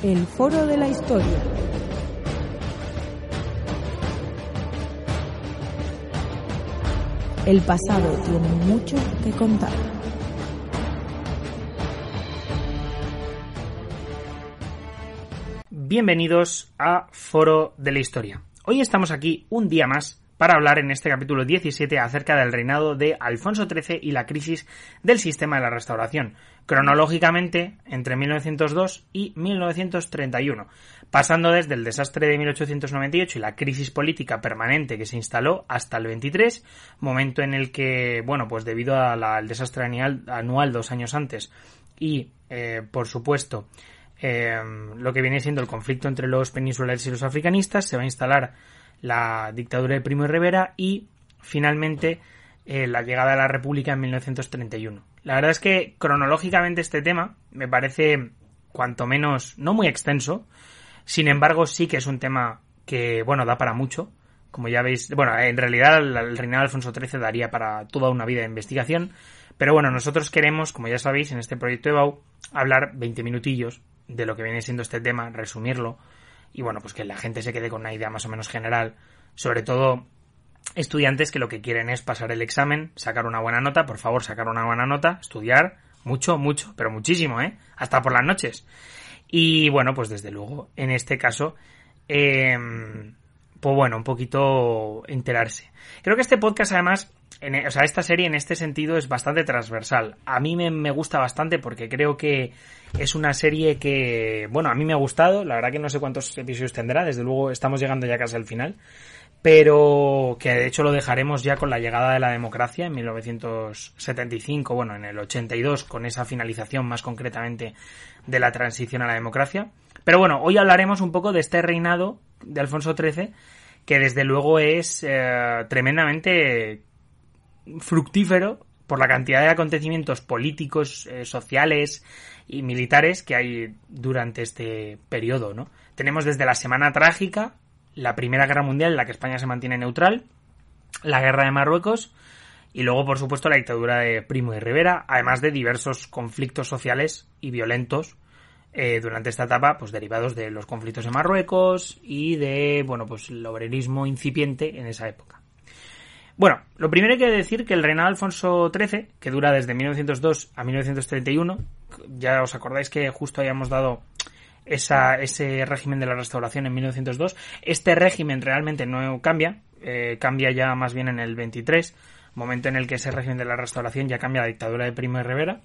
El Foro de la Historia. El pasado tiene mucho que contar. Bienvenidos a Foro de la Historia. Hoy estamos aquí un día más para hablar en este capítulo 17 acerca del reinado de Alfonso XIII y la crisis del sistema de la restauración, cronológicamente entre 1902 y 1931, pasando desde el desastre de 1898 y la crisis política permanente que se instaló hasta el 23, momento en el que, bueno, pues debido al desastre anual, dos años antes y, eh, por supuesto, eh, lo que viene siendo el conflicto entre los peninsulares y los africanistas, se va a instalar la dictadura de Primo de Rivera y finalmente eh, la llegada a la República en 1931. La verdad es que cronológicamente este tema me parece cuanto menos no muy extenso, sin embargo sí que es un tema que bueno da para mucho. Como ya veis, bueno, en realidad el reinado de Alfonso XIII daría para toda una vida de investigación, pero bueno, nosotros queremos, como ya sabéis, en este proyecto de BAU, hablar 20 minutillos de lo que viene siendo este tema, resumirlo, y bueno, pues que la gente se quede con una idea más o menos general, sobre todo estudiantes que lo que quieren es pasar el examen, sacar una buena nota, por favor, sacar una buena nota, estudiar mucho, mucho, pero muchísimo, ¿eh? Hasta por las noches. Y bueno, pues desde luego, en este caso, eh, pues bueno, un poquito enterarse. Creo que este podcast además, en, o sea, esta serie en este sentido es bastante transversal. A mí me, me, gusta bastante porque creo que es una serie que, bueno, a mí me ha gustado. La verdad que no sé cuántos episodios tendrá. Desde luego estamos llegando ya casi al final. Pero que de hecho lo dejaremos ya con la llegada de la democracia en 1975, bueno, en el 82, con esa finalización más concretamente de la transición a la democracia. Pero bueno, hoy hablaremos un poco de este reinado de Alfonso XIII, que desde luego es eh, tremendamente fructífero por la cantidad de acontecimientos políticos, eh, sociales y militares que hay durante este periodo, ¿no? Tenemos desde la Semana Trágica, la Primera Guerra Mundial en la que España se mantiene neutral, la Guerra de Marruecos y luego, por supuesto, la dictadura de Primo de Rivera, además de diversos conflictos sociales y violentos eh, durante esta etapa, pues derivados de los conflictos en Marruecos y de, bueno, pues el obrerismo incipiente en esa época. Bueno, lo primero hay que decir que el reinado de Alfonso XIII, que dura desde 1902 a 1931, ya os acordáis que justo habíamos dado esa, ese régimen de la restauración en 1902, este régimen realmente no cambia, eh, cambia ya más bien en el 23, momento en el que ese régimen de la restauración ya cambia la dictadura de Primo de Rivera.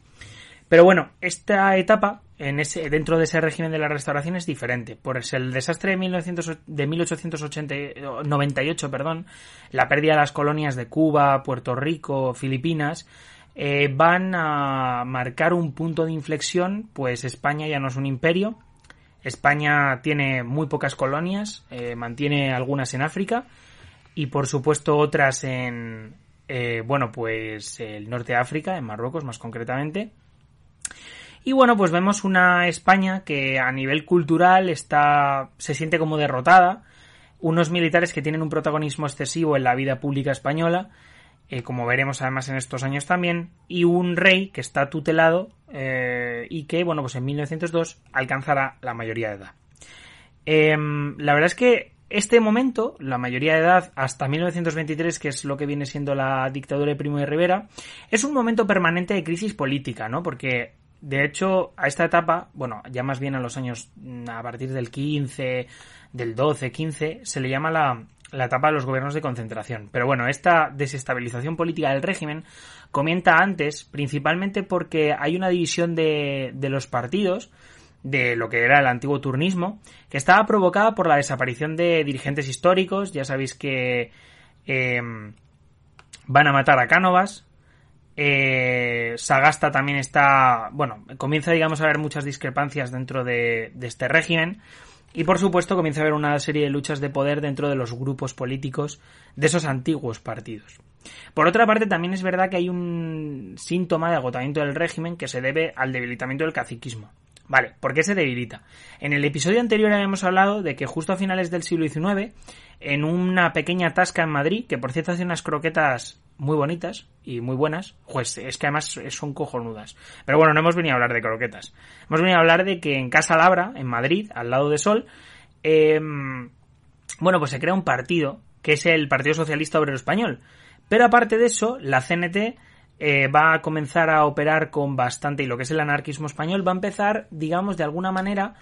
Pero bueno, esta etapa en ese, dentro de ese régimen de la restauración es diferente. Por el desastre de, 1900, de 1898, perdón, la pérdida de las colonias de Cuba, Puerto Rico, Filipinas, eh, van a marcar un punto de inflexión, pues España ya no es un imperio. España tiene muy pocas colonias, eh, mantiene algunas en África y por supuesto otras en, eh, bueno, pues el norte de África, en Marruecos más concretamente. Y bueno, pues vemos una España que a nivel cultural está, se siente como derrotada, unos militares que tienen un protagonismo excesivo en la vida pública española, eh, como veremos además en estos años también, y un rey que está tutelado eh, y que, bueno, pues en 1902 alcanzará la mayoría de edad. Eh, la verdad es que este momento, la mayoría de edad, hasta 1923, que es lo que viene siendo la dictadura de Primo de Rivera, es un momento permanente de crisis política, ¿no? Porque de hecho, a esta etapa, bueno, ya más bien a los años mm, a partir del 15, del 12, 15, se le llama la, la etapa de los gobiernos de concentración. Pero bueno, esta desestabilización política del régimen comienza antes, principalmente porque hay una división de, de los partidos, de lo que era el antiguo turnismo, que estaba provocada por la desaparición de dirigentes históricos. Ya sabéis que eh, van a matar a Cánovas, eh, Sagasta también está, bueno, comienza, digamos, a haber muchas discrepancias dentro de, de, este régimen. Y por supuesto comienza a haber una serie de luchas de poder dentro de los grupos políticos de esos antiguos partidos. Por otra parte, también es verdad que hay un síntoma de agotamiento del régimen que se debe al debilitamiento del caciquismo. Vale, ¿por qué se debilita? En el episodio anterior habíamos hablado de que justo a finales del siglo XIX, en una pequeña tasca en Madrid, que por cierto hace unas croquetas muy bonitas y muy buenas, pues es que además son cojonudas. Pero bueno, no hemos venido a hablar de croquetas. Hemos venido a hablar de que en Casa Labra, en Madrid, al lado de Sol, em, bueno, pues se crea un partido, que es el Partido Socialista Obrero Español. Pero aparte de eso, la CNT eh, va a comenzar a operar con bastante, y lo que es el anarquismo español, va a empezar, digamos, de alguna manera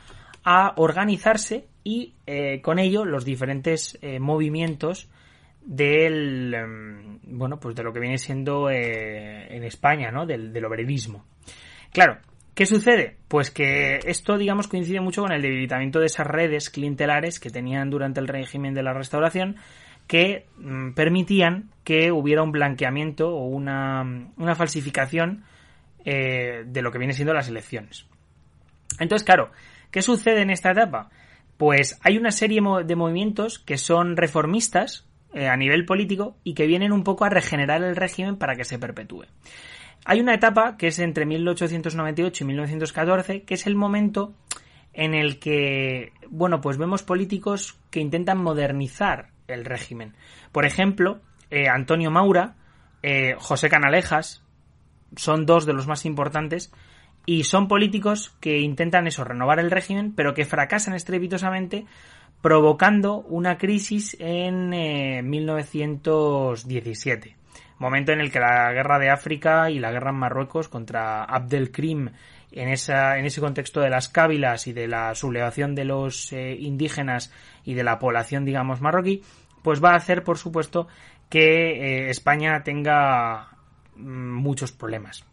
a organizarse y eh, con ello los diferentes eh, movimientos del em, bueno pues de lo que viene siendo en España no del, del obrerismo claro ¿Qué sucede? Pues que esto, digamos, coincide mucho con el debilitamiento de esas redes clientelares que tenían durante el régimen de la restauración que mm, permitían que hubiera un blanqueamiento o una, una falsificación eh, de lo que viene siendo las elecciones. Entonces, claro, ¿qué sucede en esta etapa? Pues hay una serie de movimientos que son reformistas eh, a nivel político y que vienen un poco a regenerar el régimen para que se perpetúe. Hay una etapa que es entre 1898 y 1914, que es el momento en el que, bueno, pues vemos políticos que intentan modernizar el régimen. Por ejemplo, eh, Antonio Maura, eh, José Canalejas, son dos de los más importantes y son políticos que intentan eso, renovar el régimen, pero que fracasan estrepitosamente, provocando una crisis en 1917 eh, momento en el que la guerra de África y la guerra en Marruecos contra Abdelkrim en, esa, en ese contexto de las cávilas y de la sublevación de los indígenas y de la población, digamos, marroquí, pues va a hacer, por supuesto, que eh, España tenga mm, muchos problemas.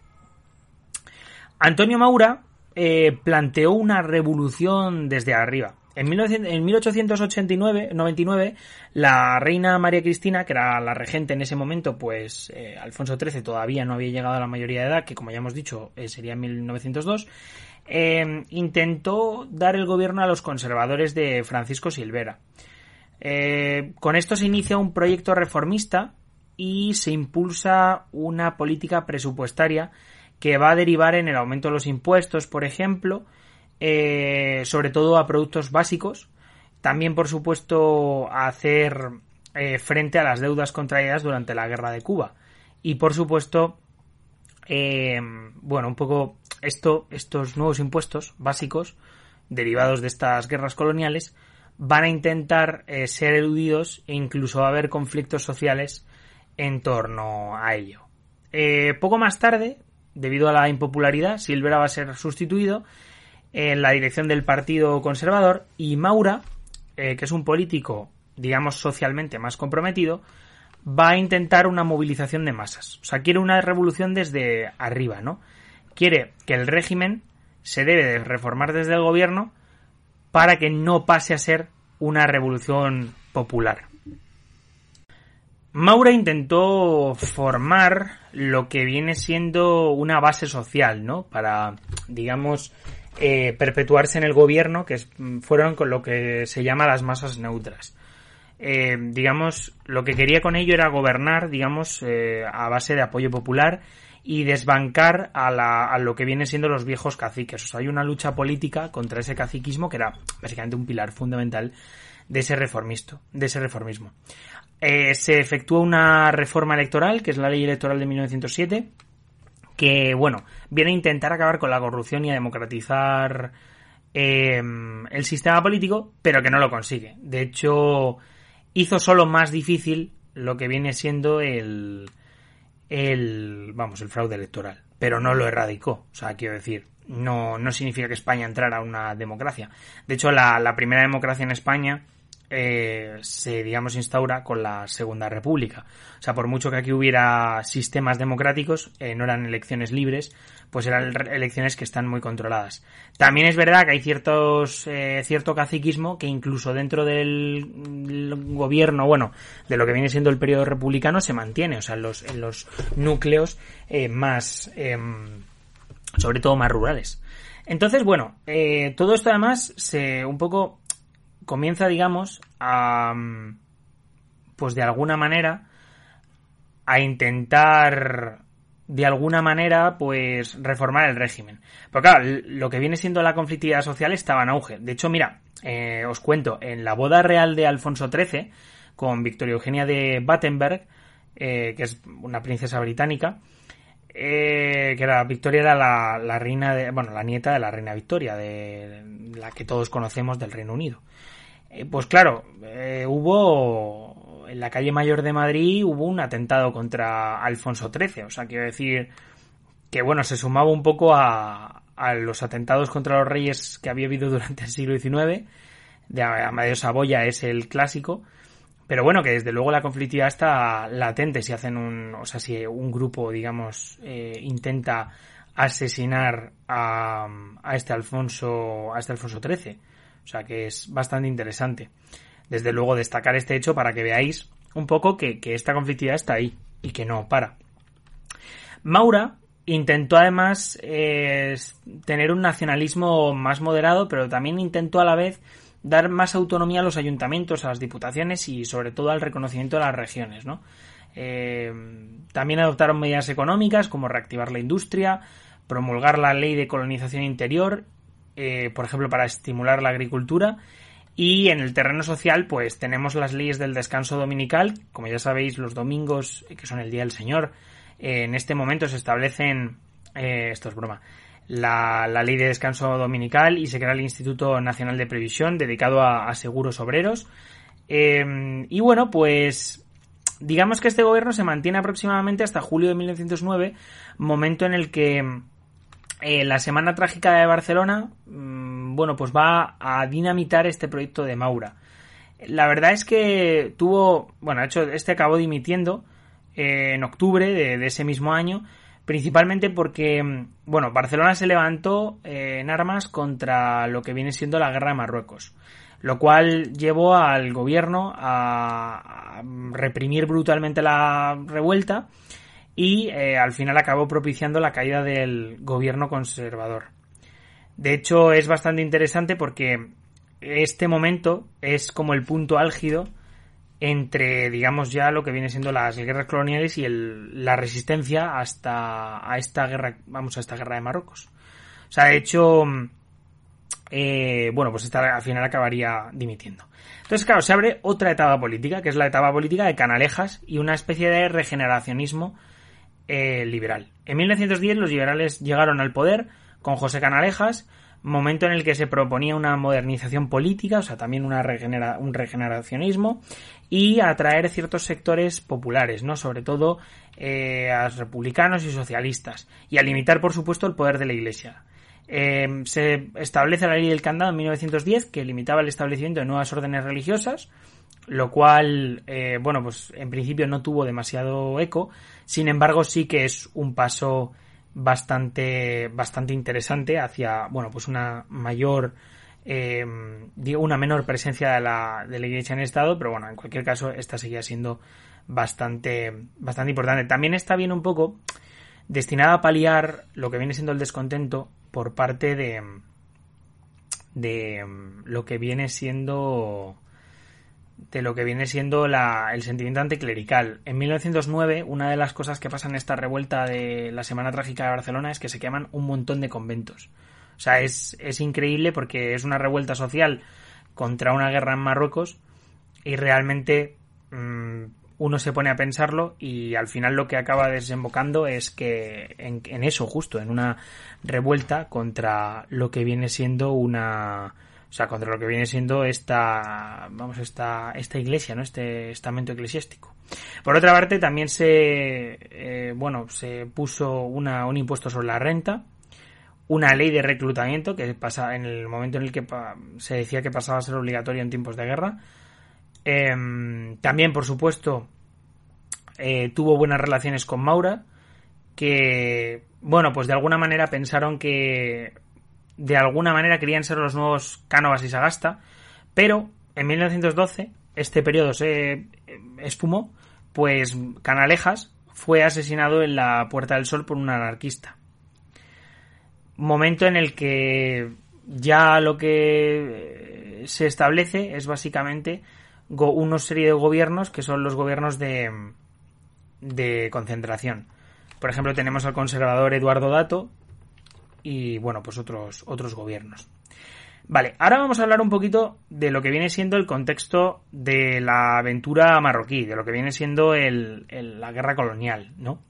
Antonio Maura eh, planteó una revolución desde arriba. En, 1889, 99, la reina María Cristina, que era la regente en ese momento, pues eh, Alfonso XIII todavía no había llegado a la mayoría de edad, que como ya hemos dicho sería en 1902, eh, intentó dar el gobierno a los conservadores de Francisco Silvera. Con esto se inicia un proyecto reformista y se impulsa una política presupuestaria que va a derivar en el aumento de los impuestos, por ejemplo, eh, sobre todo a productos básicos. También, por supuesto, a hacer eh, frente a las deudas contraídas durante la guerra de Cuba. Y, por supuesto, eh, bueno, un poco esto, estos nuevos impuestos básicos derivados de estas guerras coloniales van a intentar ser eludidos e incluso va a haber conflictos sociales en torno a ello. poco más tarde, debido a la impopularidad, Silvera va a ser sustituido en la dirección del Partido Conservador y Maura, eh, que es un político, digamos, socialmente más comprometido, va a intentar una movilización de masas. O sea, quiere una revolución desde arriba, ¿no? Quiere que el régimen se debe de reformar desde el gobierno para que no pase a ser una revolución popular. Maura intentó formar lo que viene siendo una base social, ¿no? Para, digamos, eh, perpetuarse en el gobierno, que fueron con lo que se llama las masas neutras. Eh, digamos, lo que quería con ello era gobernar, digamos, eh, a base de apoyo popular y desbancar a, la, a, lo que viene siendo los viejos caciques. O sea, hay una lucha política contra ese caciquismo que era básicamente un pilar fundamental de ese reformisto, de ese reformismo. se efectuó una reforma electoral, que es la ley electoral de 1907, que, bueno, viene a intentar acabar con la corrupción y a democratizar eh, el sistema político, pero que no lo consigue. De hecho, hizo solo más difícil lo que viene siendo el, el, vamos, el fraude electoral, pero no lo erradicó. O sea, quiero decir, no, no significa que España entrara a una democracia. De hecho, la, la primera democracia en España eh, se, digamos, instaura con la Segunda República. O sea, por mucho que aquí hubiera sistemas democráticos, eh, no eran elecciones libres, pues eran elecciones que están muy controladas. También es verdad que hay ciertos, eh, cierto caciquismo que incluso dentro del, gobierno, bueno, de lo que viene siendo el periodo republicano se mantiene, o sea, en los, en los núcleos más, em, sobre todo más rurales. Entonces, bueno, todo esto además se un poco comienza, digamos, a, pues de alguna manera, a intentar de alguna manera, pues, reformar el régimen. Pero claro, lo que viene siendo la conflictividad social estaba en auge. De hecho, mira, eh, os cuento, en la boda real de Alfonso XIII, con Victoria Eugenia de Battenberg, eh, que es una princesa británica, eh, que era Victoria era la, la, reina de, bueno, la nieta de la reina Victoria, de la que todos conocemos del Reino Unido. Pues claro, hubo en la calle Mayor de Madrid hubo un atentado contra Alfonso XIII. O sea, quiero decir que, bueno, se sumaba un poco a, a los atentados contra los reyes que había habido durante el siglo XIX. De Amadeo Saboya es el clásico. Pero bueno, que desde luego la conflictividad está latente si hacen un, o sea, si un grupo, digamos, eh, intenta asesinar a, a este Alfonso, a este Alfonso XIII. O sea, que es bastante interesante desde luego destacar este hecho para que veáis un poco que, esta conflictividad está ahí y que no para. Maura intentó además eh, tener un nacionalismo más moderado, pero también intentó a la vez dar más autonomía a los ayuntamientos, a las diputaciones y sobre todo al reconocimiento de las regiones, ¿no? Eh, también adoptaron medidas económicas como reactivar la industria, promulgar la ley de colonización interior, eh, por ejemplo, para estimular la agricultura y en el terreno social, pues tenemos las leyes del descanso dominical. Como ya sabéis, los domingos, que son el Día del Señor, eh, en este momento se establecen, eh, esto es broma, la, ley de descanso dominical y se crea el Instituto Nacional de Previsión dedicado a, seguros obreros. Em, y bueno, pues digamos que este gobierno se mantiene aproximadamente hasta julio de 1909, momento en el que eh, la Semana Trágica de Barcelona, mm, bueno, pues va a dinamitar este proyecto de Maura. La verdad es que tuvo, bueno, de hecho, este acabó dimitiendo eh, en octubre de, ese mismo año, principalmente porque, mm, bueno, Barcelona se levantó eh, en armas contra lo que viene siendo la guerra de Marruecos, lo cual llevó al gobierno a reprimir brutalmente la revuelta y eh, al final acabó propiciando la caída del gobierno conservador. De hecho, es bastante interesante porque este momento es como el punto álgido entre, digamos, ya lo que viene siendo las guerras coloniales y la resistencia hasta a esta guerra, vamos, a esta guerra de Marruecos. O sea, de hecho, eh, bueno, pues esta al final acabaría dimitiendo. Entonces, claro, se abre otra etapa política, que es la etapa política de Canalejas y una especie de regeneracionismo eh, liberal. En 1910 los liberales llegaron al poder con José Canalejas, momento en el que se proponía una modernización política, o sea, también una un regeneracionismo, y atraer ciertos sectores populares, ¿no? Sobre todo eh, a republicanos y socialistas, y a limitar, por supuesto, el poder de la Iglesia. Eh, se establece la ley del candado en 1910 que limitaba el establecimiento de nuevas órdenes religiosas, lo cual, eh, bueno, pues en principio no tuvo demasiado eco, sin embargo sí que es un paso bastante, bastante interesante hacia, bueno, pues una mayor, eh, una menor presencia de la, de la Iglesia en el Estado, pero bueno, en cualquier caso esta seguía siendo bastante, bastante importante. También está bien un poco destinada a paliar lo que viene siendo el descontento por parte de, de lo que viene siendo de lo que viene siendo la, el sentimiento anticlerical. En 1909, una de las cosas que pasa en esta revuelta de la Semana Trágica de Barcelona es que se queman un montón de conventos. O sea, es, es increíble porque es una revuelta social contra una guerra en Marruecos y realmente mm, uno se pone a pensarlo y al final lo que acaba desembocando es que en, en eso justo, en una revuelta contra lo que viene siendo una o sea, contra lo que viene siendo esta, vamos, esta, esta iglesia, ¿no? Este estamento eclesiástico. Por otra parte, también se, eh, bueno, se puso una, un impuesto sobre la renta, una ley de reclutamiento que pasa en el momento en el que se decía que pasaba a ser obligatorio en tiempos de guerra. Em, también, por supuesto, eh, tuvo buenas relaciones con Maura, que, bueno, pues de alguna manera pensaron que de alguna manera querían ser los nuevos Cánovas y Sagasta, pero en 1912 este periodo se eh, esfumó, pues Canalejas fue asesinado en la Puerta del Sol por un anarquista. Momento en el que ya lo que eh, se establece es básicamente una serie de gobiernos que son los gobiernos de, de concentración. Por ejemplo, tenemos al conservador Eduardo Dato y, bueno, pues otros, otros gobiernos. Vale, ahora vamos a hablar un poquito de lo que viene siendo el contexto de la aventura marroquí, de lo que viene siendo la guerra colonial, ¿no?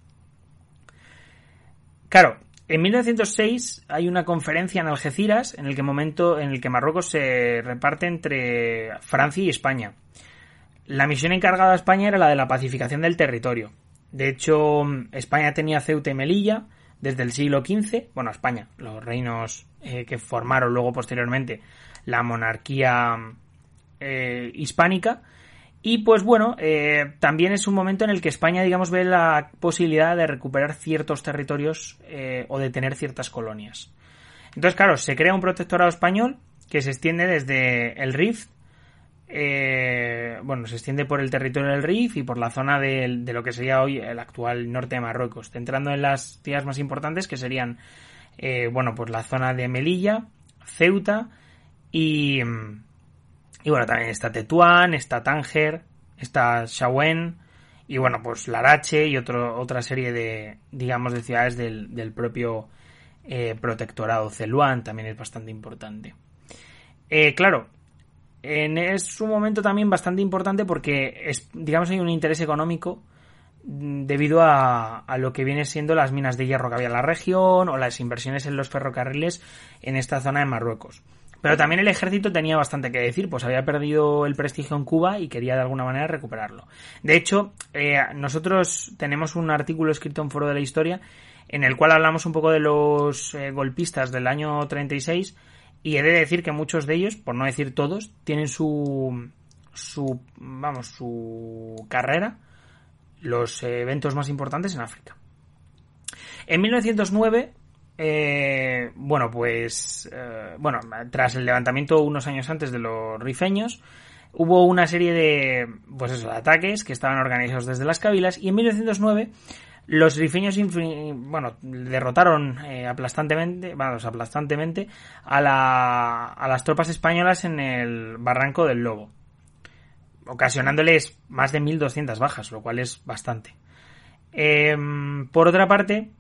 Claro, en 1906 hay una conferencia en Algeciras en el que momento en el que Marruecos se reparte entre Francia y España. La misión encargada a España era la de la pacificación del territorio. De hecho, España tenía Ceuta y Melilla desde el siglo XV, bueno, España, los reinos eh, que formaron luego posteriormente la monarquía eh, hispánica, y pues bueno, eh, también es un momento en el que España, digamos, ve la posibilidad de recuperar ciertos territorios o de tener ciertas colonias. Entonces, claro, se crea un protectorado español que se extiende desde el Rif, eh, bueno, se extiende por el territorio del Rif y por la zona de, lo que sería hoy el actual norte de Marruecos, centrando en las ciudades más importantes que serían, bueno, pues la zona de Melilla, Ceuta y mm, y bueno, también está Tetuán, está Tánger, está Shawen y bueno, pues Larache y otra serie de, digamos, de ciudades del, propio eh, protectorado. Celuán también es bastante importante. Eh, claro, en, es un momento también bastante importante porque, es, digamos, hay un interés económico debido a, a, lo que viene siendo las minas de hierro que había en la región o las inversiones en los ferrocarriles en esta zona de Marruecos. Pero también el ejército tenía bastante que decir, pues había perdido el prestigio en Cuba y quería de alguna manera recuperarlo. De hecho, eh, nosotros tenemos un artículo escrito en Foro de la Historia en el cual hablamos un poco de los eh, golpistas del año 36 y he de decir que muchos de ellos, por no decir todos, tienen su, su vamos, su carrera, los eventos más importantes en África. En 1909 eh, bueno, pues, eh, bueno, tras el levantamiento unos años antes de los rifeños, hubo una serie de, pues eso, de ataques que estaban organizados desde las cabilas y en 1909 los rifeños, bueno, derrotaron eh, aplastantemente, aplastantemente a, la, a las tropas españolas en el Barranco del Lobo, ocasionándoles más de 1.200 bajas, lo cual es bastante. Em, por otra parte,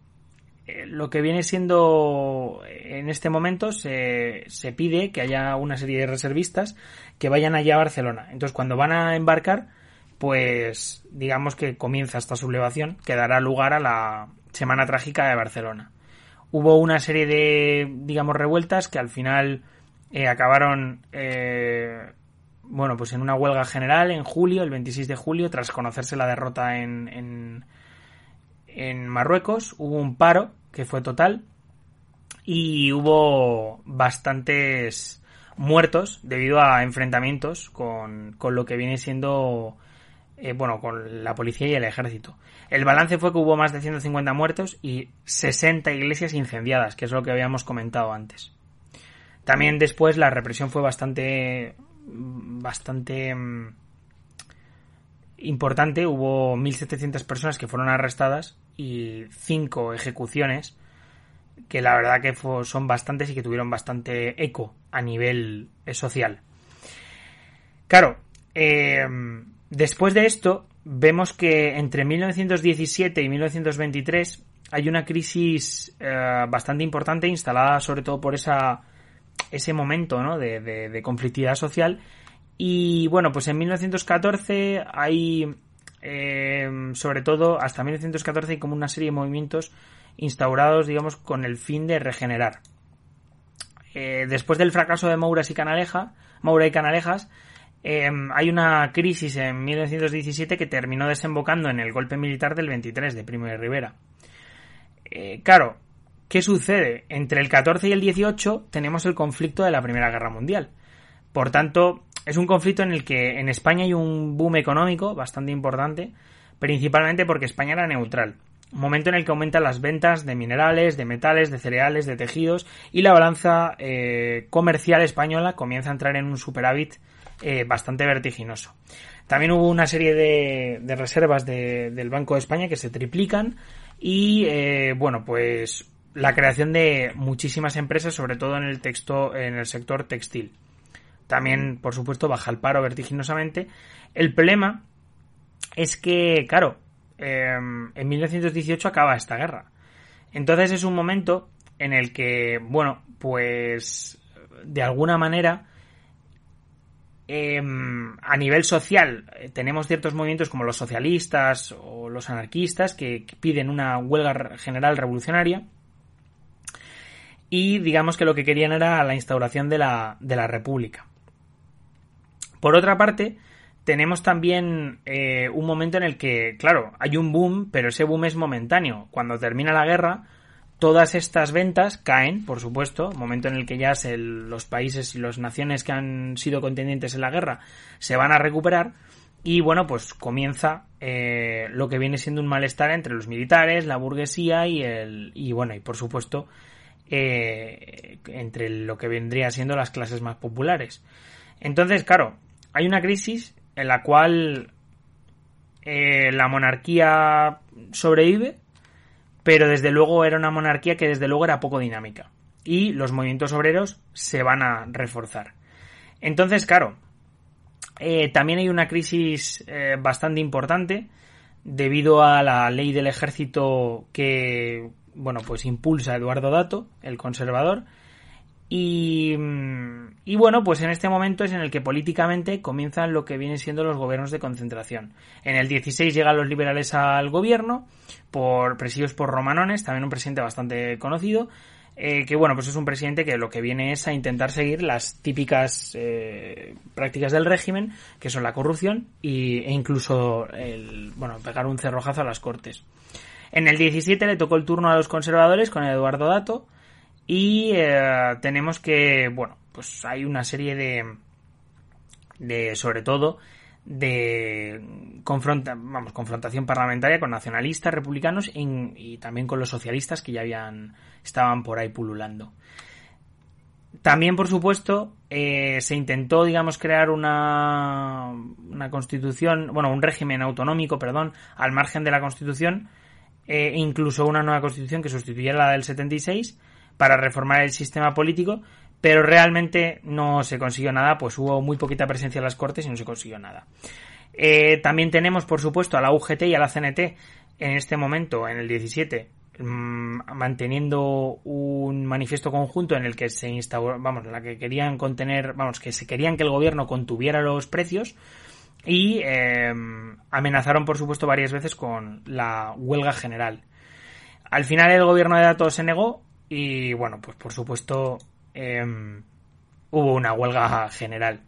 eh, lo que viene siendo en este momento se, se, pide que haya una serie de reservistas que vayan allá a Barcelona. Entonces, cuando van a embarcar, pues digamos que comienza esta sublevación que dará lugar a la Semana Trágica de Barcelona. Hubo una serie de, digamos, revueltas que al final eh, acabaron, eh, bueno, pues en una huelga general en julio, el 26 de julio, tras conocerse la derrota en, en, en Marruecos, hubo un paro que fue total, y hubo bastantes muertos debido a enfrentamientos con, con lo que viene siendo, eh, bueno, con la policía y el ejército. El balance fue que hubo más de 150 muertos y 60 iglesias incendiadas, que es lo que habíamos comentado antes. También después la represión fue bastante, bastante mm, importante. Hubo 1.700 personas que fueron arrestadas y cinco ejecuciones que la verdad que son bastantes y que tuvieron bastante eco a nivel eh, social. Claro, eh, después de esto vemos que entre 1917 y 1923 hay una crisis eh, bastante importante instalada sobre todo por esa, ese momento ¿no? de, de conflictividad social y bueno, pues en 1914 hay eh, sobre todo hasta 1914 hay como una serie de movimientos instaurados, digamos, con el fin de regenerar. Eh, después del fracaso de Mouras y Canaleja, Moura y Canalejas, eh, hay una crisis en 1917 que terminó desembocando en el golpe militar del 23 de Primo de Rivera. claro, ¿qué sucede? Entre el 14 y el 18 tenemos el conflicto de la Primera Guerra Mundial. Por tanto, es un conflicto en el que en España hay un boom económico bastante importante, principalmente porque España era neutral. Momento en el que aumentan las ventas de minerales, de metales, de cereales, de tejidos y la balanza eh, comercial española comienza a entrar en un superávit eh, bastante vertiginoso. También hubo una serie de, reservas del Banco de España que se triplican y eh, bueno pues la creación de muchísimas empresas, sobre todo en el texto, en el sector textil. También, por supuesto, baja el paro vertiginosamente. El problema es que, claro, em, en 1918 acaba esta guerra. Entonces es un momento en el que, bueno, pues de alguna manera em, a nivel social eh, tenemos ciertos movimientos como los socialistas o los anarquistas que piden una huelga general revolucionaria y digamos que lo que querían era la instauración de la, de la República. Por otra parte, tenemos también eh, un momento en el que, claro, hay un boom, pero ese boom es momentáneo. Cuando termina la guerra, todas estas ventas caen, por supuesto, momento en el que ya los países y las naciones que han sido contendientes en la guerra se van a recuperar. Y bueno, pues comienza eh, lo que viene siendo un malestar entre los militares, la burguesía y el. y bueno, y por supuesto, eh, entre lo que vendría siendo las clases más populares. Entonces, claro, hay una crisis en la cual eh, la monarquía sobrevive, pero desde luego era una monarquía que desde luego era poco dinámica. Y los movimientos obreros se van a reforzar. Entonces, claro, eh, también hay una crisis bastante importante debido a la ley del ejército que bueno, pues impulsa Eduardo Dato, el conservador. Y, y, bueno, pues en este momento es en el que políticamente comienzan lo que vienen siendo los gobiernos de concentración. En el 16 llegan los liberales al gobierno, por presididos por Romanones, también un presidente bastante conocido, eh, que bueno, pues es un presidente que lo que viene es a intentar seguir las típicas eh, prácticas del régimen, que son la corrupción y, e incluso el, bueno, pegar un cerrojazo a las cortes. En el 17 le tocó el turno a los conservadores con Eduardo Dato y eh, tenemos que, bueno, pues hay una serie de, de sobre todo, de confronta, vamos, confrontación parlamentaria con nacionalistas, republicanos y también con los socialistas que ya habían, estaban por ahí pululando. También, por supuesto, eh, se intentó, digamos, crear una, una constitución, bueno, un régimen autonómico, perdón, al margen de la constitución, eh, incluso una nueva constitución que sustituyera la del 76 para reformar el sistema político, pero realmente no se consiguió nada, pues hubo muy poquita presencia en las Cortes y no se consiguió nada. Eh, también tenemos, por supuesto, a la UGT y a la CNT en este momento, en el 17, mm, manteniendo un manifiesto conjunto en el que se instauró, vamos, la que querían contener, vamos, que se querían que el gobierno contuviera los precios, y em, amenazaron, por supuesto, varias veces con la huelga general. Al final el gobierno de datos se negó y, bueno, pues por supuesto em, hubo una huelga general.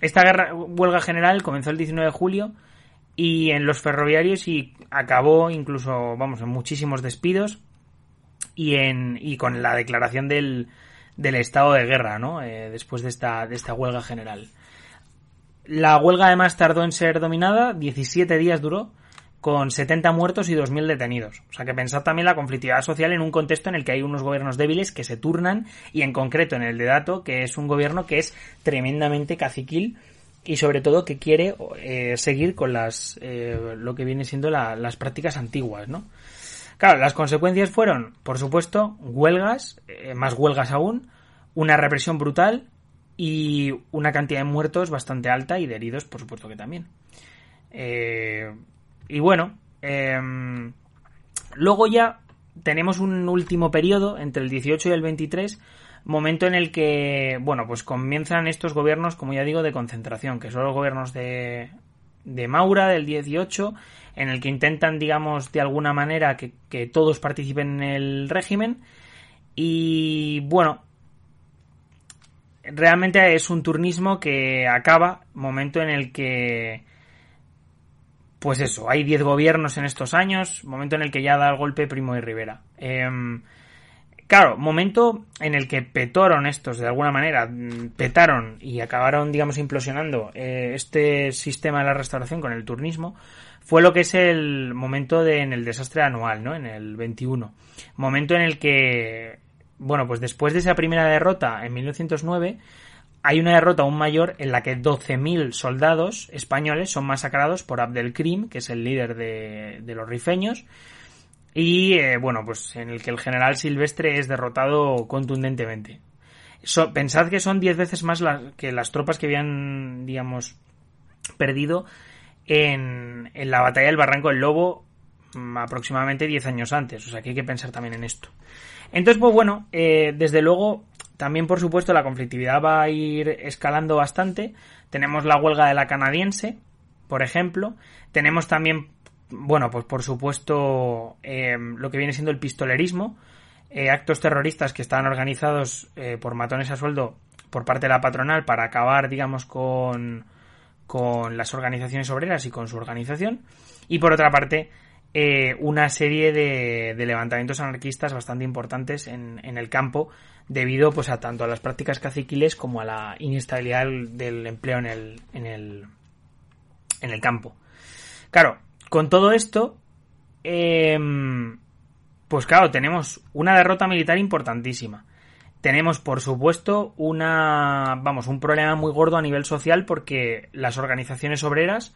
Esta huelga general comenzó el 19 de julio y en los ferroviarios y acabó incluso, vamos, en muchísimos despidos y, en, y con la declaración del, del estado de guerra, ¿no? Eh, después de esta, de esta huelga general. La huelga además tardó en ser dominada, 17 días duró, con 70 muertos y 2.000 detenidos. O sea que pensad también la conflictividad social en un contexto en el que hay unos gobiernos débiles que se turnan y en concreto en el de Dato, que es un gobierno que es tremendamente caciquil y sobre todo que quiere eh, seguir con las eh, lo que viene siendo las prácticas antiguas, ¿no? Claro, las consecuencias fueron, por supuesto, huelgas, eh, más huelgas aún, una represión brutal, y una cantidad de muertos bastante alta y de heridos, por supuesto que también. Eh, y bueno, em, luego ya tenemos un último periodo entre el 18 y el 23, momento en el que, bueno, pues comienzan estos gobiernos, como ya digo, de concentración, que son los gobiernos de, de Maura del 18, en el que intentan, digamos, de alguna manera que, que todos participen en el régimen. Y bueno, realmente es un turnismo que acaba, momento en el que, pues eso, hay 10 gobiernos en estos años, momento en el que ya da el golpe Primo de Rivera. Em, claro, momento en el que petaron estos, de alguna manera, mm, petaron y acabaron, digamos, implosionando eh, este sistema de la restauración con el turnismo, fue lo que es el momento de, en el desastre anual, ¿no? En el 21. Momento en el que bueno, pues después de esa primera derrota en 1909, hay una derrota aún mayor en la que 12.000 soldados españoles son masacrados por Abdelkrim, que es el líder de, los rifeños, y eh, bueno, pues en el que el general Silvestre es derrotado contundentemente. pensad que son 10 veces más que las tropas que habían, digamos, perdido en, en la batalla del Barranco del Lobo mm, aproximadamente 10 años antes, o sea que hay que pensar también en esto. Entonces, pues bueno, eh, desde luego, también por supuesto la conflictividad va a ir escalando bastante. Tenemos la huelga de la canadiense, por ejemplo. Tenemos también, bueno, pues por supuesto, eh, lo que viene siendo el pistolerismo, eh, actos terroristas que estaban organizados por matones a sueldo por parte de la patronal para acabar, digamos, con, con las organizaciones obreras y con su organización. Y por otra parte, eh, una serie de, levantamientos anarquistas bastante importantes en, el campo debido pues a tanto a las prácticas caciquiles como a la inestabilidad del, empleo en el, en el, en el campo. Claro, con todo esto, em, pues claro, tenemos una derrota militar importantísima. Tenemos, por supuesto, una, vamos, un problema muy gordo a nivel social porque las organizaciones obreras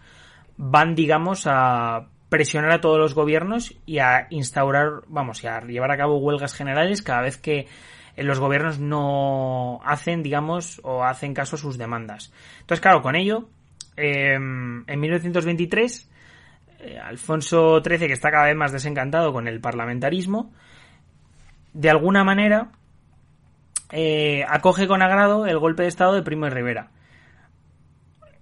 van, digamos, a presionar a todos los gobiernos y a instaurar, vamos, y a llevar a cabo huelgas generales cada vez que los gobiernos no hacen, digamos, o hacen caso a sus demandas. Entonces, claro, con ello, em, en 1923, eh, Alfonso XIII, que está cada vez más desencantado con el parlamentarismo, de alguna manera eh, acoge con agrado el golpe de Estado de Primo de Rivera.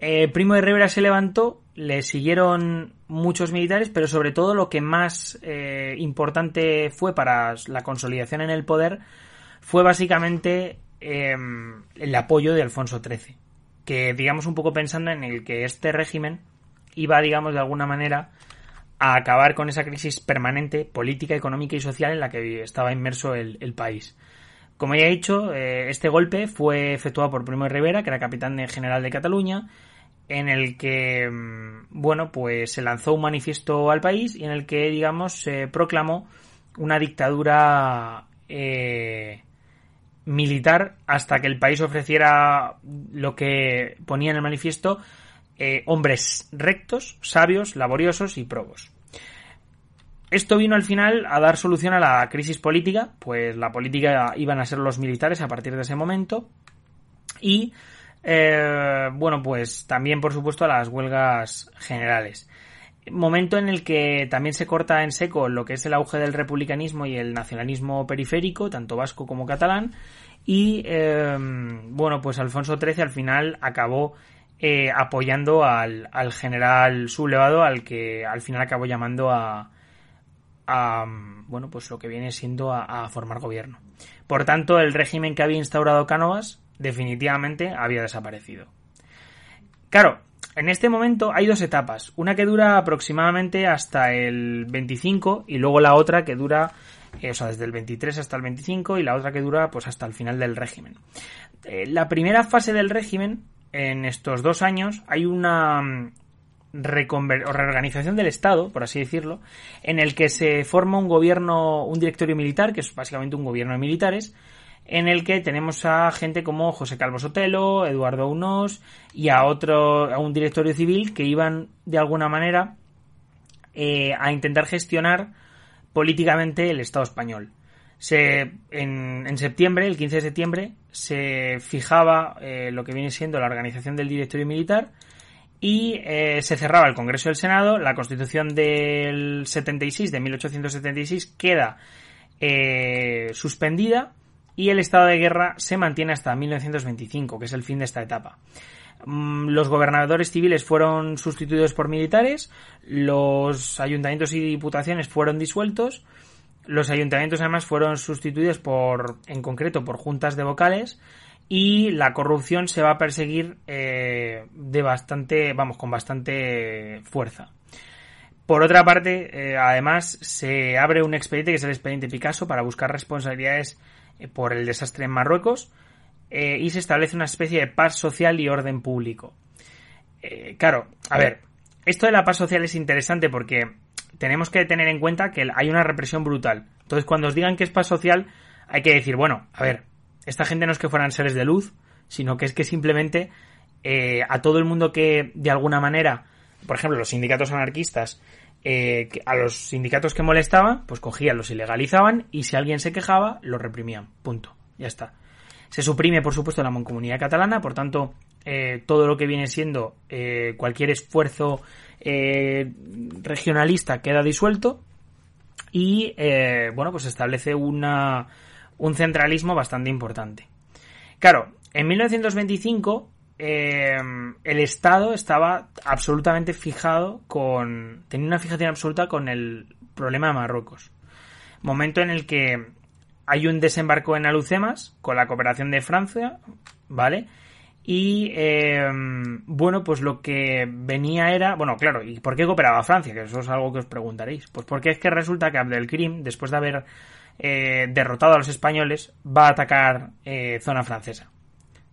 Eh, Primo de Rivera se levantó le siguieron muchos militares, pero sobre todo lo que más importante fue para la consolidación en el poder fue básicamente em, el apoyo de Alfonso XIII, que digamos un poco pensando en el que este régimen iba, digamos, de alguna manera a acabar con esa crisis permanente política, económica y social en la que estaba inmerso el, país. Como ya he dicho, eh, este golpe fue efectuado por Primo Rivera, que era capitán general de Cataluña, en el que, mm, bueno, pues se lanzó un manifiesto al país y en el que, digamos, se proclamó una dictadura eh, militar hasta que el país ofreciera lo que ponía en el manifiesto eh, hombres rectos, sabios, laboriosos y probos. Esto vino al final a dar solución a la crisis política, pues la política iban a ser los militares a partir de ese momento y eh, bueno, pues también, por supuesto, a las huelgas generales. Momento en el que también se corta en seco lo que es el auge del republicanismo y el nacionalismo periférico, tanto vasco como catalán. Y eh, bueno, pues Alfonso XIII al final acabó eh, apoyando al, general sublevado, al que al final acabó llamando a, a bueno, pues lo que viene siendo a, a formar gobierno. Por tanto, el régimen que había instaurado Cánovas definitivamente había desaparecido. Claro, en este momento hay dos etapas, una que dura aproximadamente hasta el 25 y luego la otra que dura, eh, o sea, desde el 23 hasta el 25 y la otra que dura pues hasta el final del régimen. Eh, la primera fase del régimen, en estos dos años, hay una mm, reorganización del Estado, por así decirlo, en el que se forma un gobierno, un directorio militar, que es básicamente un gobierno de militares, en el que tenemos a gente como José Calvo Sotelo, Eduardo Unos y a otro, a un directorio civil que iban de alguna manera eh, a intentar gestionar políticamente el Estado español. Se, en, septiembre, el 15 de septiembre, se fijaba eh, lo que viene siendo la organización del directorio militar y eh, se cerraba el Congreso del Senado, la Constitución del 76, de 1876, queda suspendida y el estado de guerra se mantiene hasta 1925, que es el fin de esta etapa. Mm, los gobernadores civiles fueron sustituidos por militares, los ayuntamientos y diputaciones fueron disueltos, los ayuntamientos además fueron sustituidos por, en concreto, por juntas de vocales y la corrupción se va a perseguir eh, de bastante, vamos, con bastante fuerza. Por otra parte, eh, además, se abre un expediente que es el expediente Picasso para buscar responsabilidades por el desastre en Marruecos eh, y se establece una especie de paz social y orden público. Eh, claro, a ver, esto de la paz social es interesante porque tenemos que tener en cuenta que hay una represión brutal. Entonces, cuando os digan que es paz social, hay que decir, bueno, a ver, esta gente no es que fueran seres de luz, sino que es que simplemente a todo el mundo que de alguna manera, por ejemplo, los sindicatos anarquistas, eh, a los sindicatos que molestaban, pues cogían, los ilegalizaban y si alguien se quejaba, lo reprimían. Punto. Ya está. Se suprime, por supuesto, la mancomunidad catalana, por tanto, eh, todo lo que viene siendo eh, cualquier esfuerzo eh, regionalista queda disuelto y bueno pues establece una, un centralismo bastante importante. Claro, en 1925 el Estado estaba absolutamente fijado con. tenía una fijación absoluta con el problema de Marruecos. Momento en el que hay un desembarco en Alucemas con la cooperación de Francia, ¿vale? Y em, bueno, pues lo que venía era, bueno, claro, ¿y por qué cooperaba Francia? Que eso es algo que os preguntaréis. Pues porque es que resulta que Abdelkrim, después de haber eh, derrotado a los españoles, va a atacar eh, zona francesa.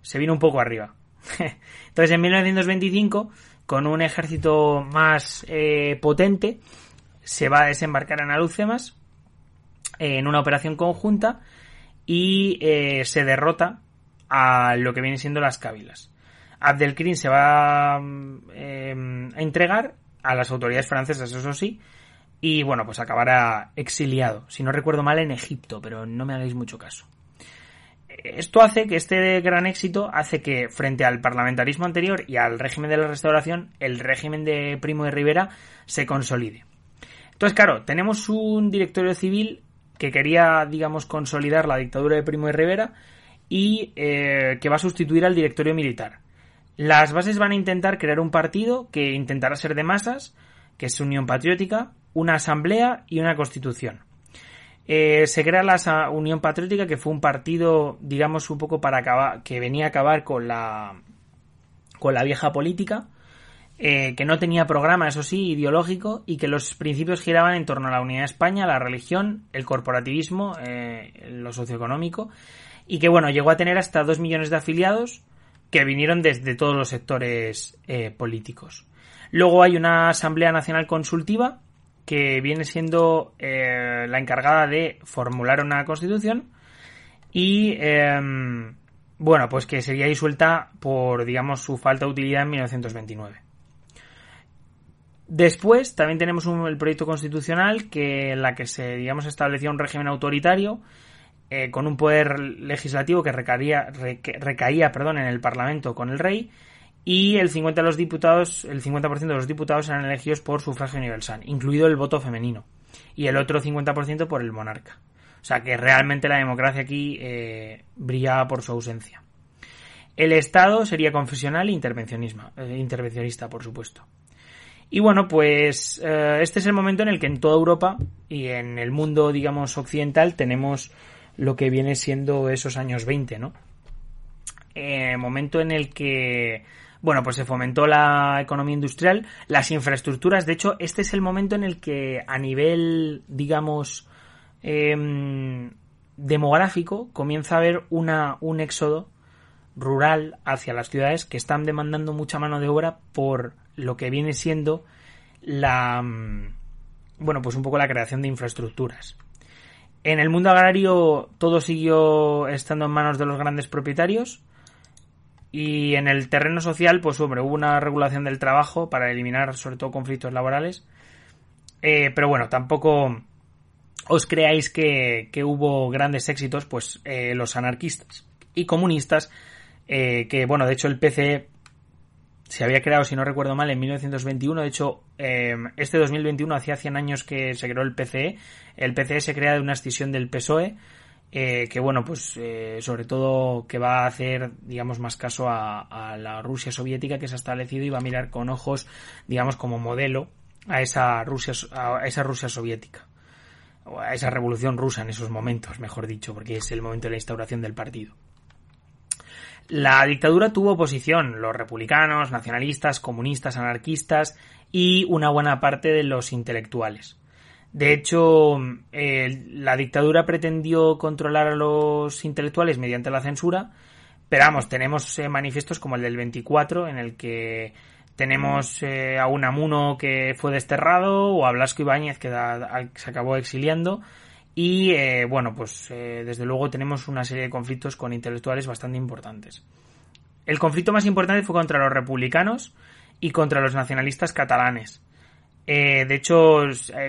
Se vino un poco arriba. Entonces, en 1925, con un ejército más eh, potente, se va a desembarcar en Alucemas en una operación conjunta y se derrota a lo que vienen siendo las cávilas. Abdelkrim se va em, a entregar a las autoridades francesas, eso sí, y bueno, pues acabará exiliado, si no recuerdo mal, en Egipto, pero no me hagáis mucho caso. Esto hace que este gran éxito hace que frente al parlamentarismo anterior y al régimen de la restauración, el régimen de Primo de Rivera se consolide. Entonces, claro, tenemos un directorio civil que quería, digamos, consolidar la dictadura de Primo de Rivera, y eh, que va a sustituir al directorio militar. Las bases van a intentar crear un partido que intentará ser de masas, que es Unión Patriótica, una asamblea y una constitución. Eh, se crea la Unión Patriótica, que fue un partido, digamos, un poco para acabar, que venía a acabar con la, con la vieja política, eh, que no tenía programa, eso sí, ideológico, y que los principios giraban en torno a la unidad de España, la religión, el corporativismo, lo socioeconómico, y que bueno, llegó a tener hasta 2 millones de afiliados que vinieron desde todos los sectores eh, políticos. Luego hay una Asamblea Nacional Consultiva que viene siendo eh, la encargada de formular una constitución y em, bueno, pues que sería disuelta por, digamos, su falta de utilidad en 1929. Después también tenemos el proyecto constitucional que en la que se, digamos, establecía un régimen autoritario eh, con un poder legislativo que recaía, recaía perdón, en el Parlamento con el rey y el 50% de los diputados, el 50% de los diputados eran elegidos por sufragio universal, incluido el voto femenino, y el otro 50% por el monarca. O sea que realmente la democracia aquí eh, brillaba por su ausencia. El Estado sería confesional e eh, intervencionista, por supuesto. Y bueno, pues este es el momento en el que en toda Europa y en el mundo, digamos, occidental tenemos lo que viene siendo esos años 20, ¿no? Eh, momento en el que, bueno, pues se fomentó la economía industrial, las infraestructuras, de hecho, este es el momento en el que a nivel, digamos, em, demográfico, comienza a haber una, un éxodo rural hacia las ciudades que están demandando mucha mano de obra por lo que viene siendo la, mm, bueno, pues un poco la creación de infraestructuras. En el mundo agrario todo siguió estando en manos de los grandes propietarios. Y en el terreno social, pues hombre, hubo una regulación del trabajo para eliminar sobre todo conflictos laborales. Eh, pero bueno, tampoco os creáis que, hubo grandes éxitos, pues eh, los anarquistas y comunistas, eh, que bueno, de hecho el PCE se había creado, si no recuerdo mal, en 1921. De hecho, em, este 2021 hacía 100 años que se creó el PCE. El PCE se crea de una escisión del PSOE, eh, que bueno, pues eh, sobre todo que va a hacer, digamos, más caso a, la Rusia soviética que se ha establecido y va a mirar con ojos, digamos, como modelo a esa Rusia, a esa Rusia soviética. O a esa revolución rusa en esos momentos, mejor dicho, porque es el momento de la instauración del partido. La dictadura tuvo oposición, los republicanos, nacionalistas, comunistas, anarquistas y una buena parte de los intelectuales. De hecho, eh, la dictadura pretendió controlar a los intelectuales mediante la censura, pero vamos, tenemos eh, manifiestos como el del 24, en el que tenemos eh, a un Amuno que fue desterrado, o a Blasco Ibáñez que se acabó exiliando, y eh, bueno, pues desde luego tenemos una serie de conflictos con intelectuales bastante importantes. El conflicto más importante fue contra los republicanos y contra los nacionalistas catalanes. Eh, de hecho,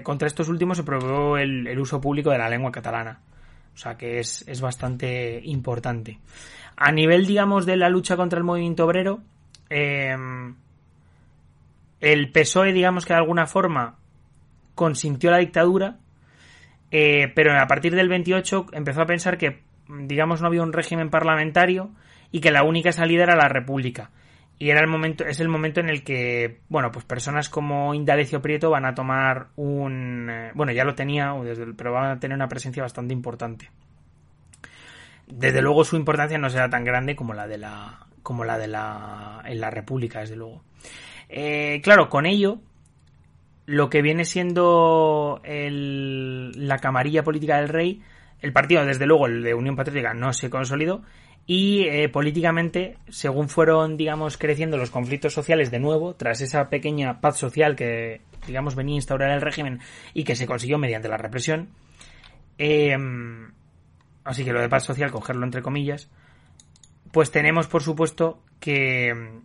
contra estos últimos se probó el, uso público de la lengua catalana. O sea que es, es bastante importante. A nivel, digamos, de la lucha contra el movimiento obrero, eh, el PSOE, digamos que de alguna forma consintió la dictadura, eh, pero a partir del 28 empezó a pensar que, digamos, no había un régimen parlamentario y que la única salida era la república. Y era el momento, es el momento en el que, bueno, pues personas como Indalecio Prieto van a tomar un, eh, bueno, ya lo tenía, pero van a tener una presencia bastante importante. Desde luego su importancia no será tan grande como la de la, como la de la, en la República, desde luego. Eh, claro, con ello, lo que viene siendo el, la camarilla política del rey, el partido, desde luego, el de Unión Patriótica, no se consolidó y eh, políticamente, según fueron, digamos, creciendo los conflictos sociales de nuevo, tras esa pequeña paz social que, digamos, venía a instaurar el régimen y que se consiguió mediante la represión, eh, así que lo de paz social, cogerlo entre comillas, pues tenemos, por supuesto, que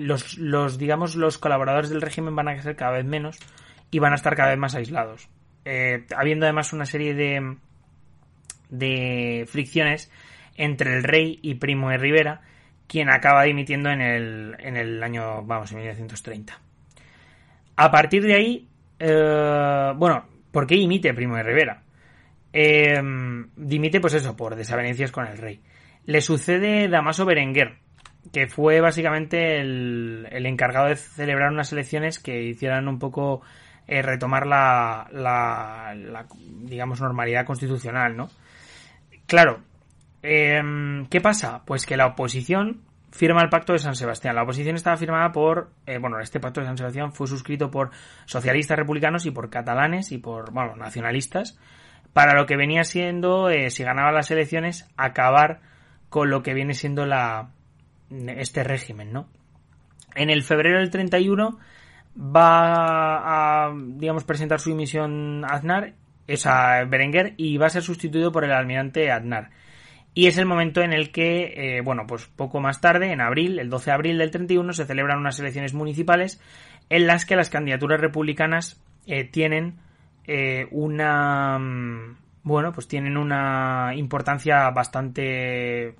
los, los, digamos, los colaboradores del régimen van a ser cada vez menos y van a estar cada vez más aislados. Eh, habiendo además una serie de, de fricciones entre el rey y Primo de Rivera, quien acaba dimitiendo en el, en el año, vamos, en 1930. A partir de ahí, eh, bueno, ¿por qué dimite Primo de Rivera? Eh, dimite, pues eso, por desavenencias con el rey. Le sucede Damaso Berenguer, que fue básicamente el, el encargado de celebrar unas elecciones que hicieran un poco eh, retomar la, la, la, digamos, normalidad constitucional, ¿no? Claro, eh, ¿qué pasa? Pues que la oposición firma el Pacto de San Sebastián. La oposición estaba firmada por, eh, bueno, este Pacto de San Sebastián fue suscrito por socialistas republicanos y por catalanes y por, bueno, nacionalistas, para lo que venía siendo, eh, si ganaba las elecciones, acabar con lo que viene siendo la, este régimen, ¿no? En el febrero del 31 va a, digamos, presentar su dimisión Aznar, es a Berenguer, y va a ser sustituido por el almirante Aznar. Y es el momento en el que, eh, bueno, pues poco más tarde, en abril, el 12 de abril del 31, se celebran unas elecciones municipales en las que las candidaturas republicanas eh, tienen eh, una, mm, bueno, pues tienen una importancia bastante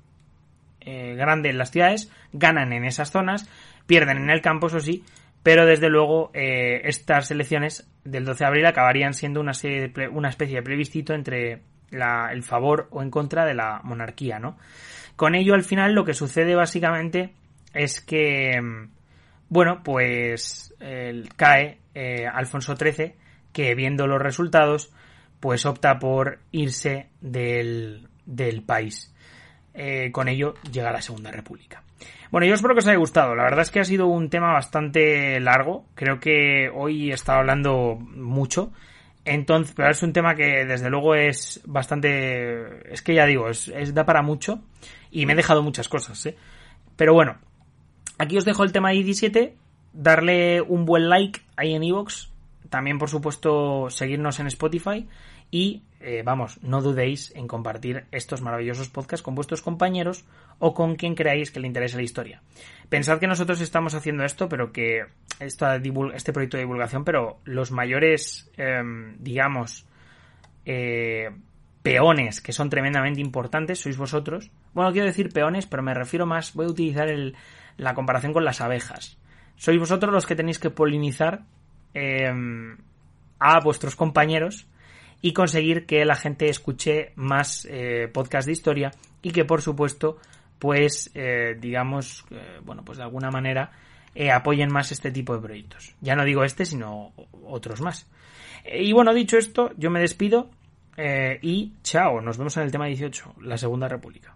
eh, grande en las ciudades, ganan en esas zonas, pierden en el campo, eso sí, pero desde luego eh, estas elecciones del 12 de abril acabarían siendo una, de una especie de plebiscito entre la, el favor o en contra de la monarquía, ¿no? Con ello, al final, lo que sucede básicamente es que, mm, bueno, pues cae eh, Alfonso XIII, que viendo los resultados, pues opta por irse del, del país. Eh, con ello llega la Segunda República. Bueno, yo espero que os haya gustado. La verdad es que ha sido un tema bastante largo. Creo que hoy he estado hablando mucho. Entonces, pero es un tema que desde luego es bastante, es que ya digo, es, da para mucho y me he dejado muchas cosas, ¿eh? Pero bueno, aquí os dejo el tema 17, darle un buen like ahí en iVoox, también por supuesto seguirnos en Spotify y eh, vamos, no dudéis en compartir estos maravillosos podcasts con vuestros compañeros o con quien creáis que le interese la historia. Pensad que nosotros estamos haciendo esto, pero que esta, este proyecto de divulgación, pero los mayores, em, digamos, eh, peones que son tremendamente importantes sois vosotros. Bueno, quiero decir peones, pero me refiero más, voy a utilizar el, la comparación con las abejas. Sois vosotros los que tenéis que polinizar em, a vuestros compañeros y conseguir que la gente escuche más eh, podcasts de historia y que por supuesto pues eh, digamos eh, bueno pues de alguna manera eh, apoyen más este tipo de proyectos. Ya no digo este sino otros más. Y bueno dicho esto yo me despido y chao nos vemos en el tema 18 la segunda república